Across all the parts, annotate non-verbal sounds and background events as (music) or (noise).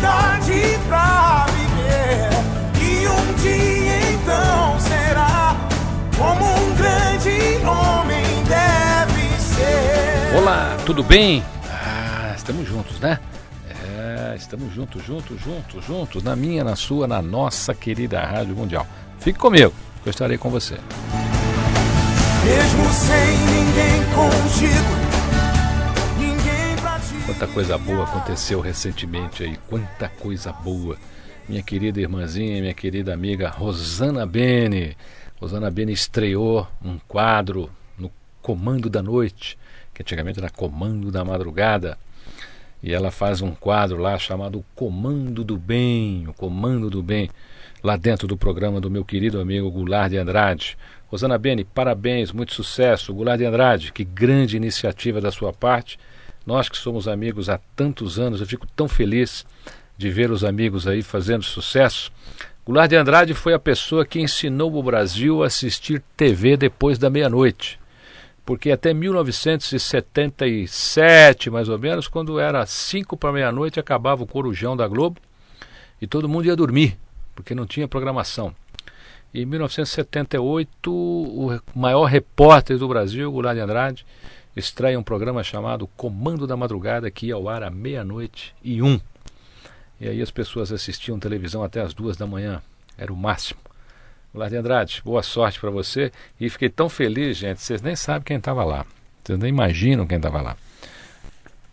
liberdade pra viver. E um dia então será como um grande homem deve ser. Olá, tudo bem? Ah, estamos juntos, né? É, estamos juntos, juntos, juntos, juntos, na minha, na sua, na nossa querida Rádio Mundial. Fique comigo, que eu estarei com você. Mesmo sem ninguém contigo. Quanta coisa boa aconteceu recentemente aí, quanta coisa boa. Minha querida irmãzinha, minha querida amiga Rosana Bene. Rosana Bene estreou um quadro no Comando da Noite, que antigamente era Comando da Madrugada. E ela faz um quadro lá chamado Comando do Bem, o Comando do Bem, lá dentro do programa do meu querido amigo Goulart de Andrade. Rosana Bene, parabéns, muito sucesso. Goulart de Andrade, que grande iniciativa da sua parte. Nós que somos amigos há tantos anos, eu fico tão feliz de ver os amigos aí fazendo sucesso. Goulart de Andrade foi a pessoa que ensinou o Brasil a assistir TV depois da meia-noite. Porque até 1977, mais ou menos, quando era cinco para meia-noite, acabava o Corujão da Globo e todo mundo ia dormir, porque não tinha programação. E em 1978, o maior repórter do Brasil, Goulart de Andrade, extrai um programa chamado Comando da Madrugada, que ia ao ar à meia-noite e um. E aí as pessoas assistiam televisão até as duas da manhã. Era o máximo. De Andrade, boa sorte para você. E fiquei tão feliz, gente, vocês nem sabem quem estava lá. Vocês nem imaginam quem estava lá.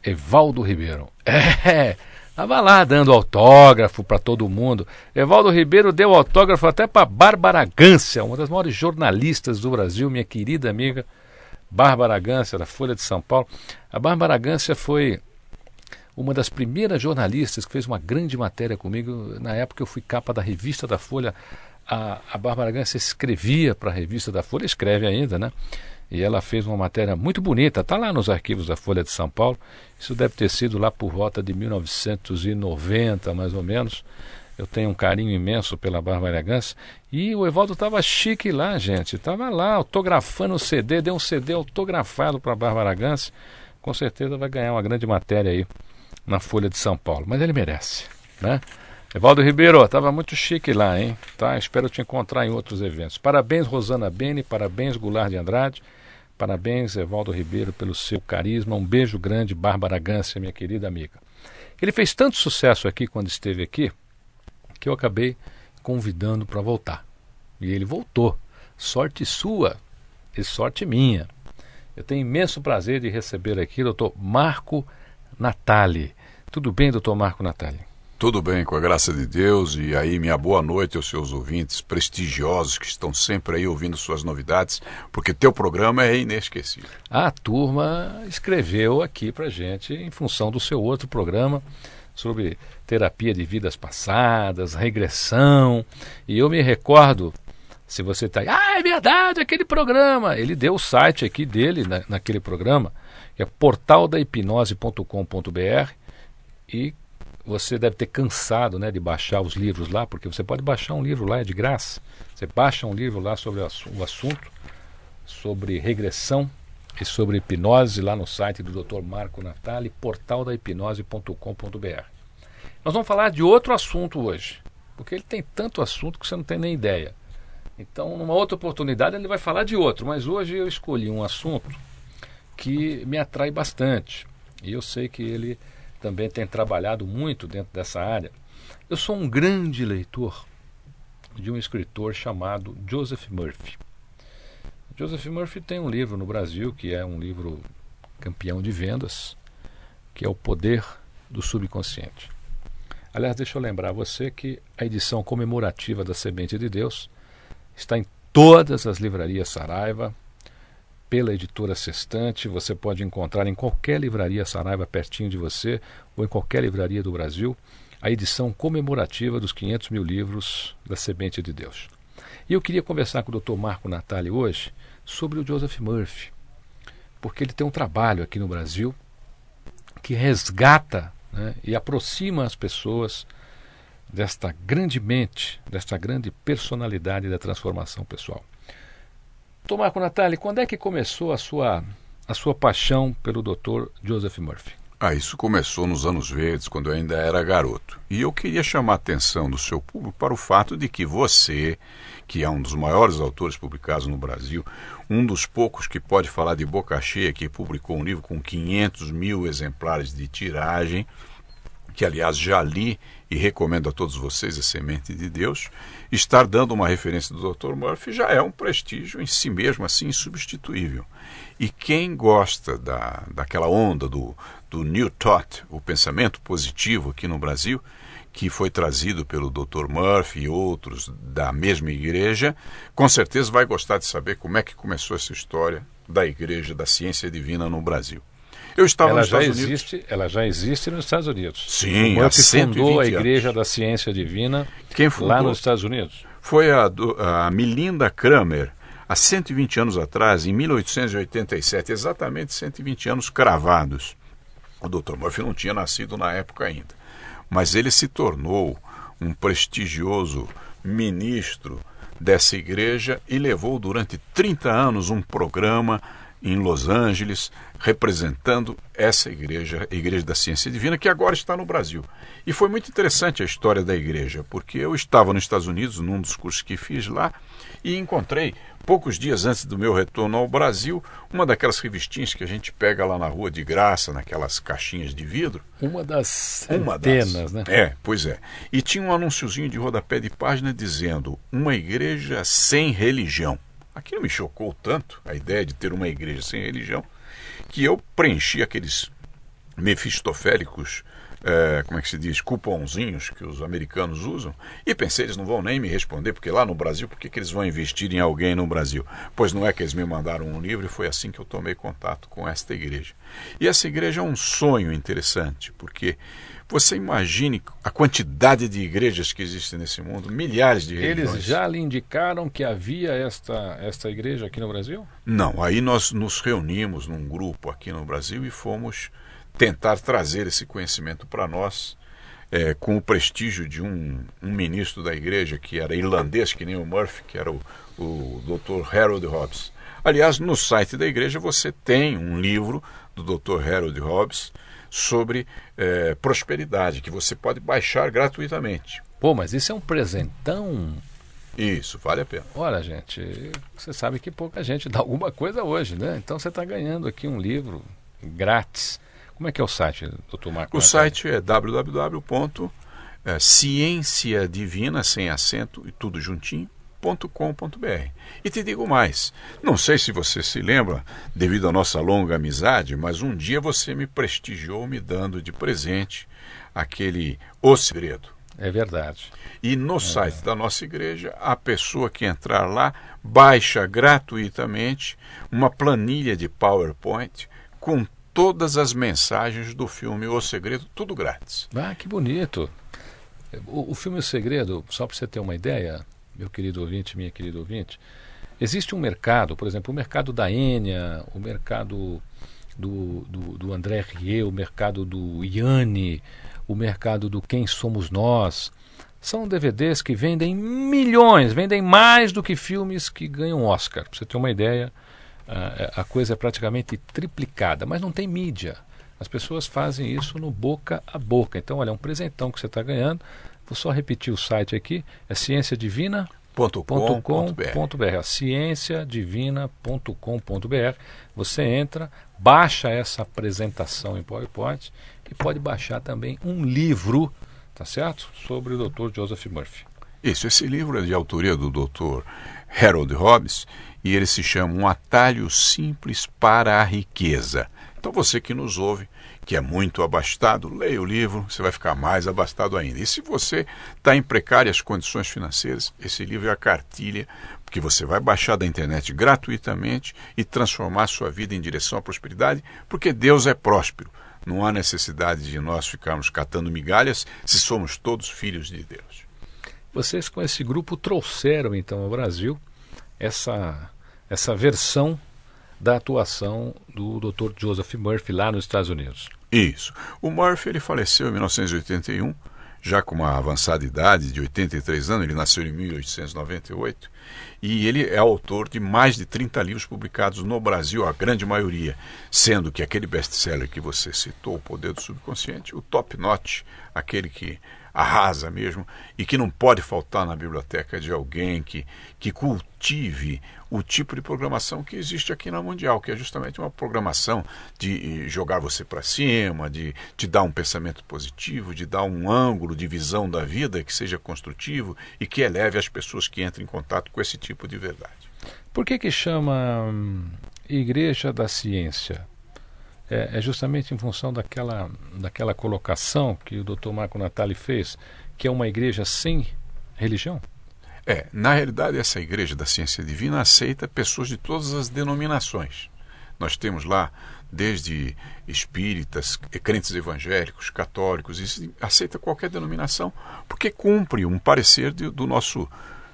Evaldo Ribeiro. (laughs) É, estava lá dando autógrafo para todo mundo. Evaldo Ribeiro deu autógrafo até para Bárbara Gância, uma das maiores jornalistas do Brasil, minha querida amiga Bárbara Gância, da Folha de São Paulo. A Bárbara Gância foi uma das primeiras jornalistas que fez uma grande matéria comigo. Na época eu fui capa da revista da Folha. A, a Bárbara Gância escrevia para a revista da Folha, escreve ainda, né? E ela fez uma matéria muito bonita, está lá nos arquivos da Folha de São Paulo. Isso deve ter sido lá por volta de 1990, mais ou menos. Eu tenho um carinho imenso pela Bárbara Gância. E o Evaldo estava chique lá, gente. Estava lá autografando o CD, deu um CD autografado para a Bárbara Gância. Com certeza vai ganhar uma grande matéria aí na Folha de São Paulo. Mas ele merece, né? Evaldo Ribeiro, estava muito chique lá, hein? Tá? Espero te encontrar em outros eventos. Parabéns, Rosana Bene, parabéns, Goulart de Andrade, parabéns, Evaldo Ribeiro, pelo seu carisma. Um beijo grande, Bárbara Gância, minha querida amiga. Ele fez tanto sucesso aqui quando esteve aqui, que eu acabei convidando para voltar. E ele voltou. Sorte sua e sorte minha. Eu tenho imenso prazer de receber aqui o doutor Marco Natali. Tudo bem, doutor Marco Natali? Tudo bem, com a graça de Deus. E aí, minha boa noite aos seus ouvintes prestigiosos que estão sempre aí ouvindo suas novidades, porque teu programa é inesquecível. A turma escreveu aqui para gente em função do seu outro programa sobre terapia de vidas passadas, regressão. E eu me recordo, se você está aí, ah, é verdade, aquele programa. Ele deu o site aqui dele na, naquele programa, que é portaldahipnose.com.br e você deve ter cansado né, de baixar os livros lá, porque você pode baixar um livro lá, é de graça. Você baixa um livro lá sobre o assunto, sobre regressão e sobre hipnose lá no site do Dr. Marco Natali, portaldahipnose.com.br. Nós vamos falar de outro assunto hoje, porque ele tem tanto assunto que você não tem nem ideia. Então, numa outra oportunidade, ele vai falar de outro, mas hoje eu escolhi um assunto que me atrai bastante. E eu sei que ele também tem trabalhado muito dentro dessa área. Eu sou um grande leitor de um escritor chamado Joseph Murphy. Joseph Murphy tem um livro no Brasil que é um livro campeão de vendas, que é O Poder do Subconsciente. Aliás, deixa eu lembrar você que a edição comemorativa da Semente de Deus está em todas as livrarias Saraiva, pela editora Sextante. Você pode encontrar em qualquer livraria Saraiva pertinho de você ou em qualquer livraria do Brasil a edição comemorativa dos 500 mil livros da Semente de Deus. E eu queria conversar com o Dr. Marco Natali hoje sobre o Joseph Murphy, porque ele tem um trabalho aqui no Brasil que resgata né, e aproxima as pessoas desta grande mente, desta grande personalidade da transformação pessoal. Doutor Marco Natali, quando é que começou a sua, a sua paixão pelo Dr. Joseph Murphy? Ah, isso começou nos anos verdes, quando eu ainda era garoto. E eu queria chamar a atenção do seu público para o fato de que você, que é um dos maiores autores publicados no Brasil, um dos poucos que pode falar de boca cheia, que publicou um livro com 500 mil exemplares de tiragem, que aliás já li e recomendo a todos vocês, A Semente de Deus, estar dando uma referência do Dr. Murphy já é um prestígio em si mesmo, assim, insubstituível. E quem gosta da, daquela onda do, do New Thought, o pensamento positivo aqui no Brasil, que foi trazido pelo Dr. Murphy e outros da mesma igreja, com certeza vai gostar de saber como é que começou essa história da Igreja da Ciência Divina no Brasil. Eu estava ela nos já Estados existe, Unidos. Ela já existe nos Estados Unidos. Sim, o Murphy fundou a Igreja anos. da Ciência Divina Quem fundou? lá nos Estados Unidos. Foi a, a Melinda Kramer, há 120 anos atrás, em 1887, exatamente 120 anos cravados. O Dr. Murphy não tinha nascido na época ainda, mas ele se tornou um prestigioso ministro dessa igreja e levou durante 30 anos um programa em Los Angeles, representando essa igreja, a Igreja da Ciência Divina, que agora está no Brasil. E foi muito interessante a história da igreja, porque eu estava nos Estados Unidos, num dos cursos que fiz lá, e encontrei, poucos dias antes do meu retorno ao Brasil, uma daquelas revistinhas que a gente pega lá na rua de graça, naquelas caixinhas de vidro. Uma das centenas, uma das, né? É, pois é. E tinha um anúnciozinho de rodapé de página dizendo: Uma igreja sem religião. Aquilo me chocou tanto, a ideia de ter uma igreja sem religião, que eu preenchi aqueles mefistofélicos, é, como é que se diz, cupomzinhos que os americanos usam, e pensei, eles não vão nem me responder, porque lá no Brasil, por que, que eles vão investir em alguém no Brasil? Pois não é que eles me mandaram um livro e foi assim que eu tomei contato com esta igreja. E essa igreja é um sonho interessante, porque você imagine a quantidade de igrejas que existem nesse mundo, milhares de religiões. Eles já lhe indicaram que havia esta, esta igreja aqui no Brasil? Não, aí nós nos reunimos num grupo aqui no Brasil e fomos tentar trazer esse conhecimento para nós, é, com o prestígio de um, um, ministro da igreja que era irlandês, que nem o Murphy, que era o, o Dr. Harold Hobbes. Aliás, no site da igreja você tem um livro do Dr. Harold Hobbes sobre é, prosperidade, que você pode baixar gratuitamente. Pô, mas isso é um presentão. Isso, vale a pena. Olha, gente, você sabe que pouca gente dá alguma coisa hoje, né? Então você está ganhando aqui um livro grátis. Como é que é o site, doutor Marco? O site é www.cienciadivina, sem acento e tudo juntinho, com.br E te digo mais, não sei se você se lembra, devido à nossa longa amizade, mas um dia você me prestigiou me dando de presente aquele O Segredo. É verdade. E no é. site da nossa igreja, a pessoa que entrar lá baixa gratuitamente uma planilha de PowerPoint com todas as mensagens do filme O Segredo, tudo grátis. Ah, que bonito. O, o filme O Segredo, só para você ter uma ideia, meu querido ouvinte, minha querida ouvinte, existe um mercado, por exemplo, o mercado da Enya, o mercado do, do, do André Rieu, o mercado do Yanni, o mercado do Quem Somos Nós. São DVDs que vendem milhões, vendem mais do que filmes que ganham Oscar. Para você ter uma ideia, a, a coisa é praticamente triplicada, mas não tem mídia. As pessoas fazem isso no boca a boca. Então, olha, é um presentão que você está ganhando. Vou só repetir o site aqui, é Ciência Divina. .com.br, cienciadivina.com.br. Você entra, baixa essa apresentação em PowerPoint e pode baixar também um livro, tá certo? Sobre o Dr. Joseph Murphy. Isso, esse livro é de autoria do Dr. Harold Hobbes e ele se chama Um Atalho Simples para a Riqueza. Então você que nos ouve, que é muito abastado, leia o livro, você vai ficar mais abastado ainda. E se você está em precárias condições financeiras, esse livro é a cartilha que você vai baixar da internet gratuitamente e transformar sua vida em direção à prosperidade, porque Deus é próspero. Não há necessidade de nós ficarmos catando migalhas se somos todos filhos de Deus. Vocês com esse grupo trouxeram então ao Brasil essa, essa versão da atuação do Dr. Joseph Murphy lá nos Estados Unidos. Isso. O Murphy ele faleceu em 1981, já com uma avançada idade de 83 anos, ele nasceu em 1898, e ele é autor de mais de 30 livros publicados no Brasil, a grande maioria, sendo que aquele best-seller que você citou, O Poder do Subconsciente, o top notch, aquele que arrasa mesmo e que não pode faltar na biblioteca de alguém que, que cultive o tipo de programação que existe aqui na Mundial, que é justamente uma programação de jogar você para cima, de te dar um pensamento positivo, de dar um ângulo de visão da vida que seja construtivo e que eleve as pessoas que entram em contato com esse tipo de verdade. Por que que chama hum, Igreja da Ciência? É, é justamente em função daquela, daquela colocação que o Dr. Marco Natali fez, que é uma igreja sem religião? É, na realidade, essa igreja da ciência divina aceita pessoas de todas as denominações. Nós temos lá desde espíritas, crentes evangélicos, católicos, aceita qualquer denominação, porque cumpre um parecer de, do nosso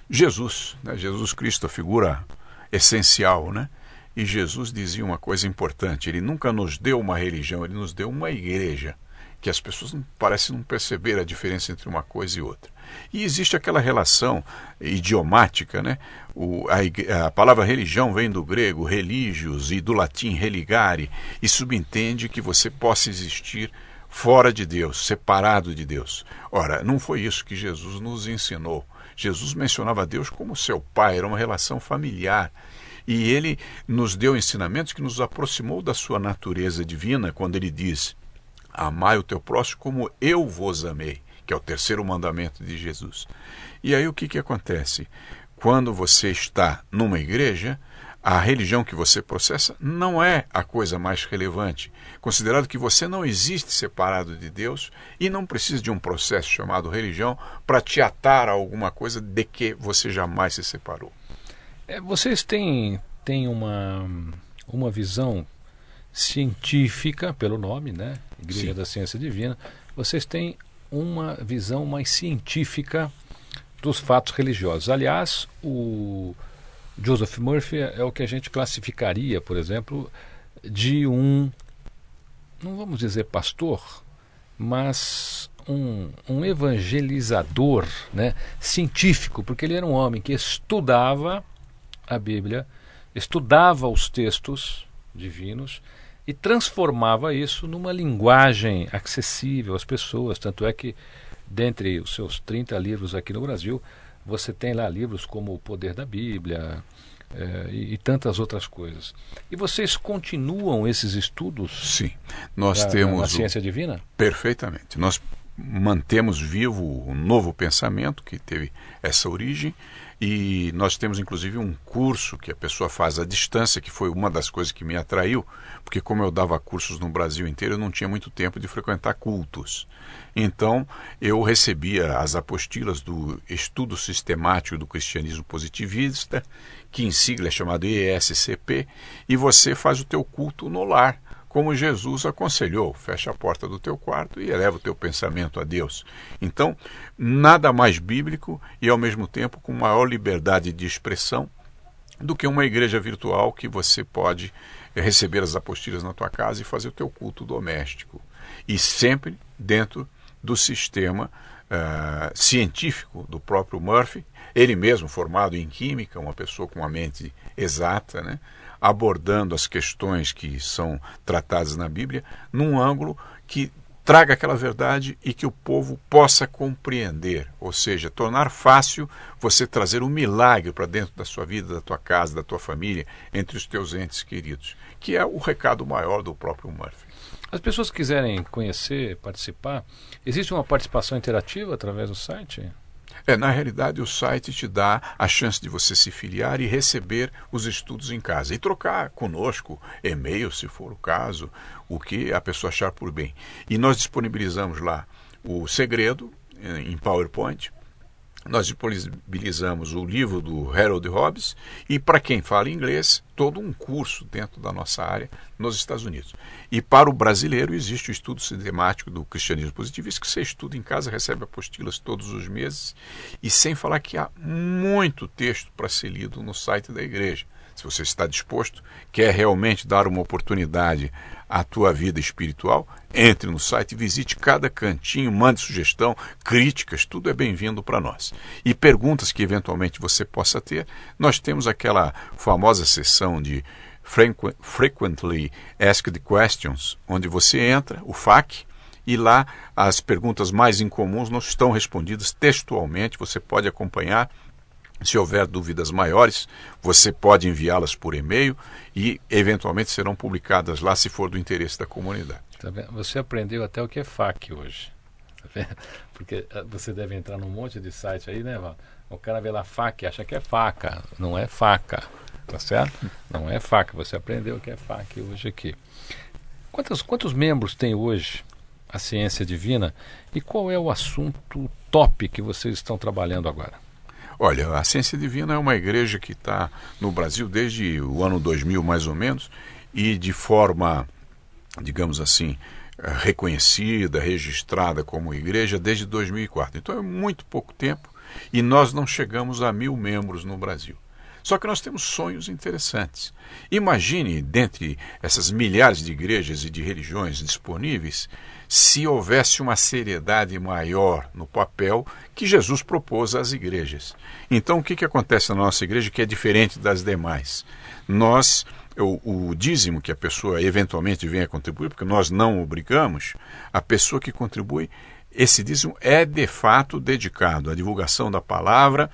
Jesus, né? Jesus Cristo, a figura essencial, né? E Jesus dizia uma coisa importante: ele nunca nos deu uma religião, ele nos deu uma igreja. Que as pessoas não, parecem não perceber a diferença entre uma coisa e outra. E existe aquela relação idiomática, né? O, a, a, palavra religião vem do grego religios e do latim religare, e subentende que você possa existir fora de Deus, separado de Deus. Ora, não foi isso que Jesus nos ensinou. Jesus mencionava Deus como seu pai, era uma relação familiar e ele nos deu ensinamentos que nos aproximou da sua natureza divina quando ele diz: Amai o teu próximo como eu vos amei, que é o terceiro mandamento de Jesus. E aí o que, que acontece? Quando você está numa igreja, a religião que você processa não é a coisa mais relevante, considerado que você não existe separado de Deus e não precisa de um processo chamado religião para te atar a alguma coisa de que você jamais se separou. É, vocês têm, têm uma, uma visão científica, pelo nome, né? Igreja Sim. da Ciência Divina. Vocês têm uma visão mais científica dos fatos religiosos. Aliás, o Joseph Murphy é o que a gente classificaria, por exemplo, de um, não vamos dizer pastor, mas um, um evangelizador né, científico, porque ele era um homem que estudava a Bíblia, estudava os textos divinos e transformava isso numa linguagem acessível às pessoas. Tanto é que, dentre os seus 30 livros aqui no Brasil, você tem lá livros como O Poder da Bíblia é, e, e, tantas outras coisas. E vocês continuam esses estudos? Sim, nós da, temos. a ciência divina? Perfeitamente. Nós mantemos vivo um novo pensamento que teve essa origem e nós temos inclusive um curso que a pessoa faz à distância, que foi uma das coisas que me atraiu, porque como eu dava cursos no Brasil inteiro, eu não tinha muito tempo de frequentar cultos. Então, eu recebia as apostilas do Estudo Sistemático do Cristianismo Positivista, que em sigla é chamado ESCP, e você faz o teu culto no lar como Jesus aconselhou: fecha a porta do teu quarto e eleva o teu pensamento a Deus. Então, nada mais bíblico e ao mesmo tempo com maior liberdade de expressão do que uma igreja virtual que você pode receber as apostilas na tua casa e fazer o teu culto doméstico. E sempre dentro do sistema uh, científico do próprio Murphy, ele mesmo formado em química, uma pessoa com uma mente exata, né? Abordando as questões que são tratadas na Bíblia num ângulo que traga aquela verdade e que o povo possa compreender, ou seja, tornar fácil você trazer um milagre para dentro da sua vida, da tua casa, da tua família, entre os teus entes queridos, que é o recado maior do próprio Murphy. As pessoas que quiserem conhecer, participar, existe uma participação interativa através do site? É, na realidade, o site te dá a chance de você se filiar e receber os estudos em casa e trocar conosco e-mail, se for o caso, o que a pessoa achar por bem. E nós disponibilizamos lá o segredo eh, em PowerPoint, nós disponibilizamos o livro do Harold Hobbes e, para quem fala inglês, todo um curso dentro da nossa área nos Estados Unidos. E para o brasileiro existe o estudo sistemático do cristianismo positivista, que você estuda em casa, recebe apostilas todos os meses, e sem falar que há muito texto para ser lido no site da igreja. Se você está disposto, quer realmente dar uma oportunidade à tua vida espiritual, entre no site, visite cada cantinho, mande sugestão, críticas, tudo é bem-vindo para nós. E perguntas que eventualmente você possa ter, nós temos aquela famosa sessão de Frequently Asked Questions, onde você entra, o FAQ, e lá as perguntas mais incomuns não estão respondidas textualmente, você pode acompanhar se houver dúvidas maiores, você pode enviá-las por e-mail e, eventualmente, serão publicadas lá se for do interesse da comunidade. Tá você aprendeu até o que é FAQ hoje. Tá (laughs) Porque ah, você deve entrar num monte de site aí, né, Val? O cara vê lá FAQ acha que é faca. Não é faca. Tá certo? Não é faca. Você aprendeu o que é FAQ hoje aqui. Quantos, quantos membros tem hoje a Ciência Divina e qual é o assunto top que vocês estão trabalhando agora? Olha, a Ciência Divina é uma igreja que está no Brasil desde o ano 2000, mais ou menos, e de forma, digamos assim, reconhecida, registrada como igreja desde 2004. Então é muito pouco tempo e nós não chegamos a mil membros no Brasil. Só que nós temos sonhos interessantes. Imagine, dentre essas milhares de igrejas e de religiões disponíveis, se houvesse uma seriedade maior no papel que Jesus propôs às igrejas. Então, o que, que acontece na nossa igreja que é diferente das demais? Nós, o, o dízimo que a pessoa eventualmente venha contribuir, porque nós não obrigamos, a pessoa que contribui, esse dízimo é de fato dedicado à divulgação da palavra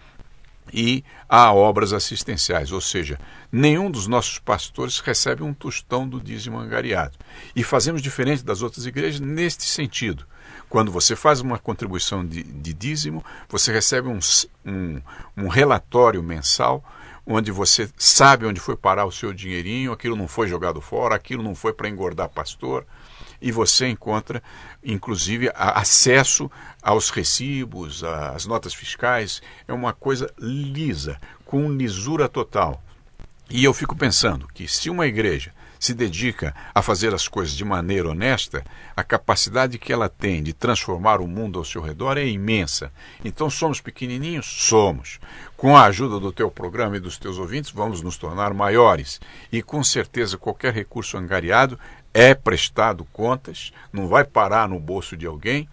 e a obras assistenciais, ou seja, nenhum dos nossos pastores recebe um tostão do dízimo angariado. E fazemos diferente das outras igrejas neste sentido. Quando você faz uma contribuição de, de dízimo, você recebe um, um, um relatório mensal onde você sabe onde foi parar o seu dinheirinho, aquilo não foi jogado fora, aquilo não foi para engordar pastor, e você encontra, inclusive, acesso aos recibos, às notas fiscais. É uma coisa lisa, com lisura total. E eu fico pensando que se uma igreja se dedica a fazer as coisas de maneira honesta, a capacidade que ela tem de transformar o mundo ao seu redor é imensa. Então somos pequenininhos? Somos. Com a ajuda do teu programa e dos teus ouvintes, vamos nos tornar maiores. E com certeza qualquer recurso angariado é prestado contas, não vai parar no bolso de alguém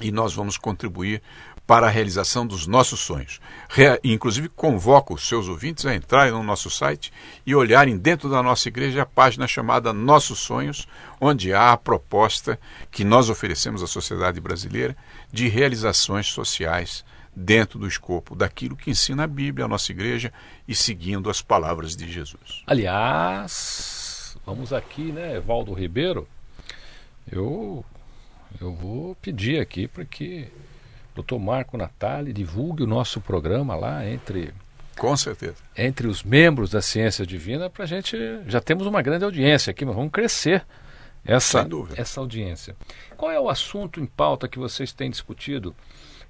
e nós vamos contribuir para a realização dos nossos sonhos. Re inclusive, convoco os seus ouvintes a entrarem no nosso site e olharem dentro da nossa igreja a página chamada Nossos Sonhos, onde há a proposta que nós oferecemos à sociedade brasileira de realizações sociais dentro do escopo daquilo que ensina a Bíblia, a nossa igreja e seguindo as palavras de Jesus. Aliás, Vamos aqui, né, Evaldo Ribeiro. Eu, eu vou pedir aqui para que o doutor Marco Natali divulgue o nosso programa lá entre. Com certeza. Entre os membros da Ciência Divina, para a gente. Já temos uma grande audiência aqui, mas vamos crescer essa, essa audiência. Qual é o assunto em pauta que vocês têm discutido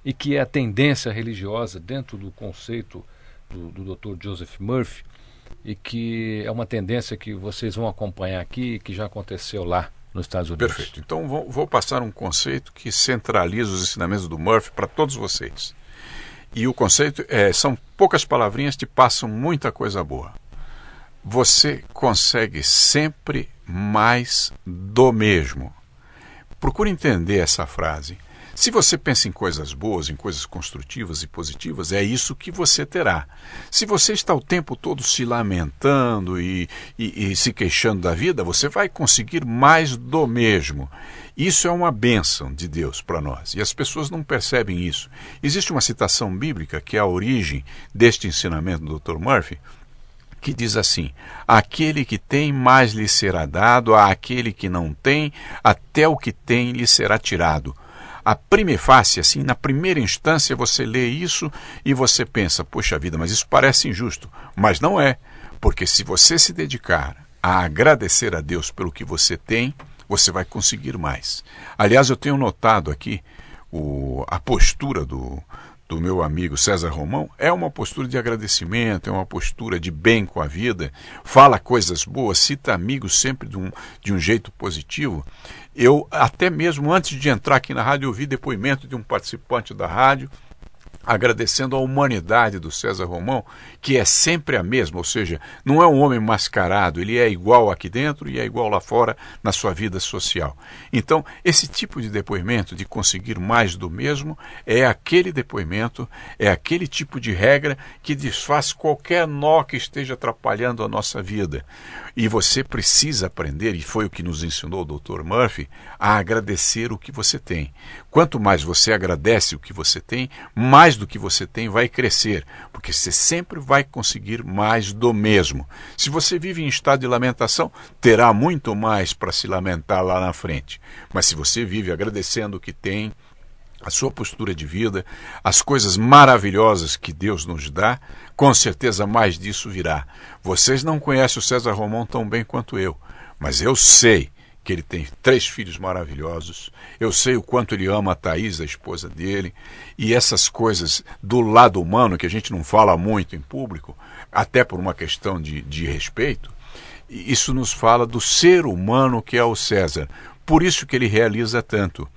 e que é a tendência religiosa dentro do conceito do, do Dr. Joseph Murphy? E que é uma tendência que vocês vão acompanhar aqui que já aconteceu lá nos Estados Unidos. Perfeito. Então vou, vou passar um conceito que centraliza os ensinamentos do Murphy para todos vocês. E o conceito é, são poucas palavrinhas que passam muita coisa boa. Você consegue sempre mais do mesmo. Procure entender essa frase. Se você pensa em coisas boas, em coisas construtivas e positivas, é isso que você terá. Se você está o tempo todo se lamentando e, e, e se queixando da vida, você vai conseguir mais do mesmo. Isso é uma bênção de Deus para nós e as pessoas não percebem isso. Existe uma citação bíblica que é a origem deste ensinamento do Dr. Murphy, que diz assim: Aquele que tem, mais lhe será dado, a aquele que não tem, até o que tem lhe será tirado. A prima face, assim, na primeira instância você lê isso e você pensa: Poxa vida, mas isso parece injusto. Mas não é, porque se você se dedicar a agradecer a Deus pelo que você tem, você vai conseguir mais. Aliás, eu tenho notado aqui o, a postura do, do meu amigo César Romão é uma postura de agradecimento, é uma postura de bem com a vida, fala coisas boas, cita amigos sempre de um, de um jeito positivo. Eu, até mesmo antes de entrar aqui na rádio, ouvi depoimento de um participante da rádio agradecendo a humanidade do César Romão, que é sempre a mesma, ou seja, não é um homem mascarado, ele é igual aqui dentro e é igual lá fora na sua vida social. Então, esse tipo de depoimento, de conseguir mais do mesmo, é aquele depoimento, é aquele tipo de regra que desfaz qualquer nó que esteja atrapalhando a nossa vida. E você precisa aprender, e foi o que nos ensinou o Dr. Murphy, a agradecer o que você tem. Quanto mais você agradece o que você tem, mais do que você tem vai crescer, porque você sempre vai conseguir mais do mesmo. Se você vive em estado de lamentação, terá muito mais para se lamentar lá na frente. Mas se você vive agradecendo o que tem, a sua postura de vida, as coisas maravilhosas que Deus nos dá, com certeza mais disso virá. Vocês não conhecem o César Romão tão bem quanto eu, mas eu sei que ele tem três filhos maravilhosos. Eu sei o quanto ele ama a Thaís, a esposa dele, e essas coisas do lado humano que a gente não fala muito em público, até por uma questão de, de respeito, isso nos fala do ser humano que é o César. Por isso que ele realiza tanto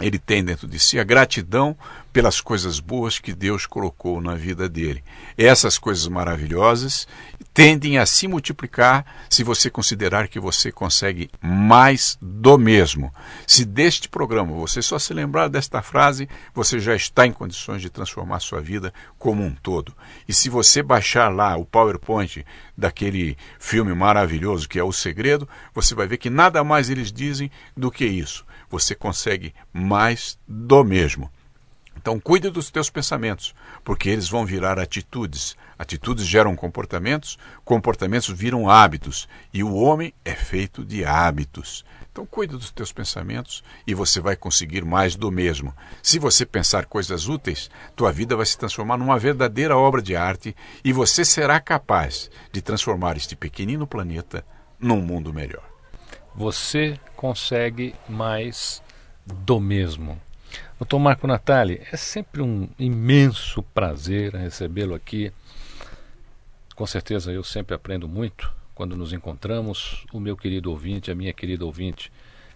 ele tem dentro de si a gratidão pelas coisas boas que Deus colocou na vida dele. Essas coisas maravilhosas tendem a se multiplicar se você considerar que você consegue mais do mesmo. Se deste programa você só se lembrar desta frase, você já está em condições de transformar sua vida como um todo. E se você baixar lá o PowerPoint daquele filme maravilhoso que é O Segredo, você vai ver que nada mais eles dizem do que isso você consegue mais do mesmo. Então, cuide dos teus pensamentos, porque eles vão virar atitudes. Atitudes geram comportamentos, comportamentos viram hábitos, e o homem é feito de hábitos. Então, cuide dos teus pensamentos e você vai conseguir mais do mesmo. Se você pensar coisas úteis, tua vida vai se transformar numa verdadeira obra de arte e você será capaz de transformar este pequenino planeta num mundo melhor você consegue mais do mesmo. Doutor Marco Natali, é sempre um imenso prazer recebê-lo aqui. Com certeza eu sempre aprendo muito quando nos encontramos. O meu querido ouvinte, a minha querida ouvinte,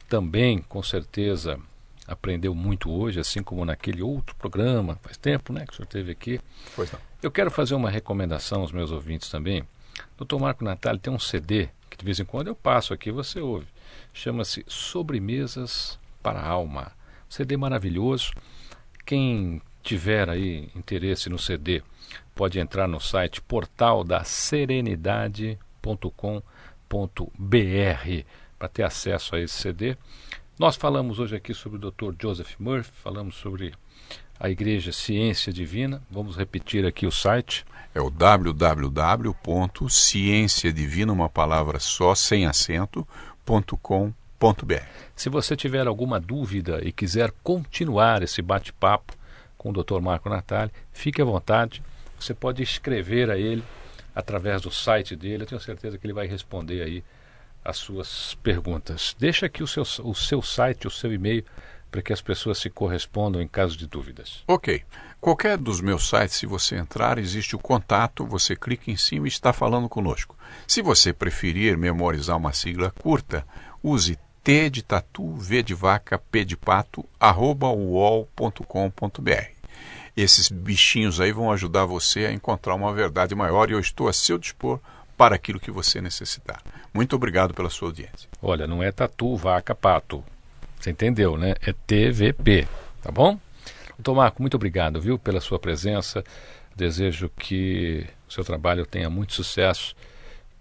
também com certeza aprendeu muito hoje, assim como naquele outro programa. Faz tempo né, que o senhor esteve aqui. Pois não. Eu quero fazer uma recomendação aos meus ouvintes também. Doutor Marco Natali tem um CD que de vez em quando eu passo aqui você ouve. Chama-se Sobremesas para a Alma. CD maravilhoso. Quem tiver aí interesse no CD, pode entrar no site portaldaserenidade.com.br para ter acesso a esse CD. Nós falamos hoje aqui sobre o Dr. Joseph Murphy, falamos sobre a Igreja Ciência Divina. Vamos repetir aqui o site. É o www.cienciadivina, uma palavra só, sem acento, www.radiocultura.com.br. Se você tiver alguma dúvida e quiser continuar esse bate-papo com o Dr. Marco Natali, fique à vontade. Você pode escrever a ele através do site dele. Eu tenho certeza que ele vai responder aí as suas perguntas. Deixa aqui o seu, o seu site, o seu e-mail, para que as pessoas se correspondam em caso de dúvidas. Ok. Qualquer dos meus sites, se você entrar, existe o contato, você clica em cima e está falando conosco. Se você preferir memorizar uma sigla curta, use T de tatu, V de vaca, P de pato, arroba uol.com.br. Esses bichinhos aí vão ajudar você a encontrar uma verdade maior e eu estou a seu dispor para aquilo que você necessitar. Muito obrigado pela sua audiência. Olha, não é tatu, vaca, pato. Você entendeu, né? É TVP. Tá bom? Doutor Marco, muito obrigado, viu, pela sua presença. Desejo que o seu trabalho tenha muito sucesso,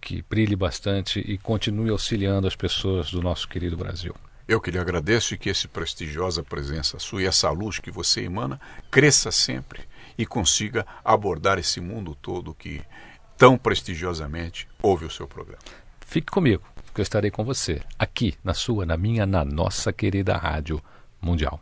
que brilhe bastante e continue auxiliando as pessoas do nosso querido Brasil. Eu que lhe agradeço e que essa prestigiosa presença sua e essa luz que você emana cresça sempre e consiga abordar esse mundo todo que tão prestigiosamente ouve o seu programa. Fique comigo, que eu estarei com você, aqui, na sua, na minha, na nossa querida Rádio Mundial.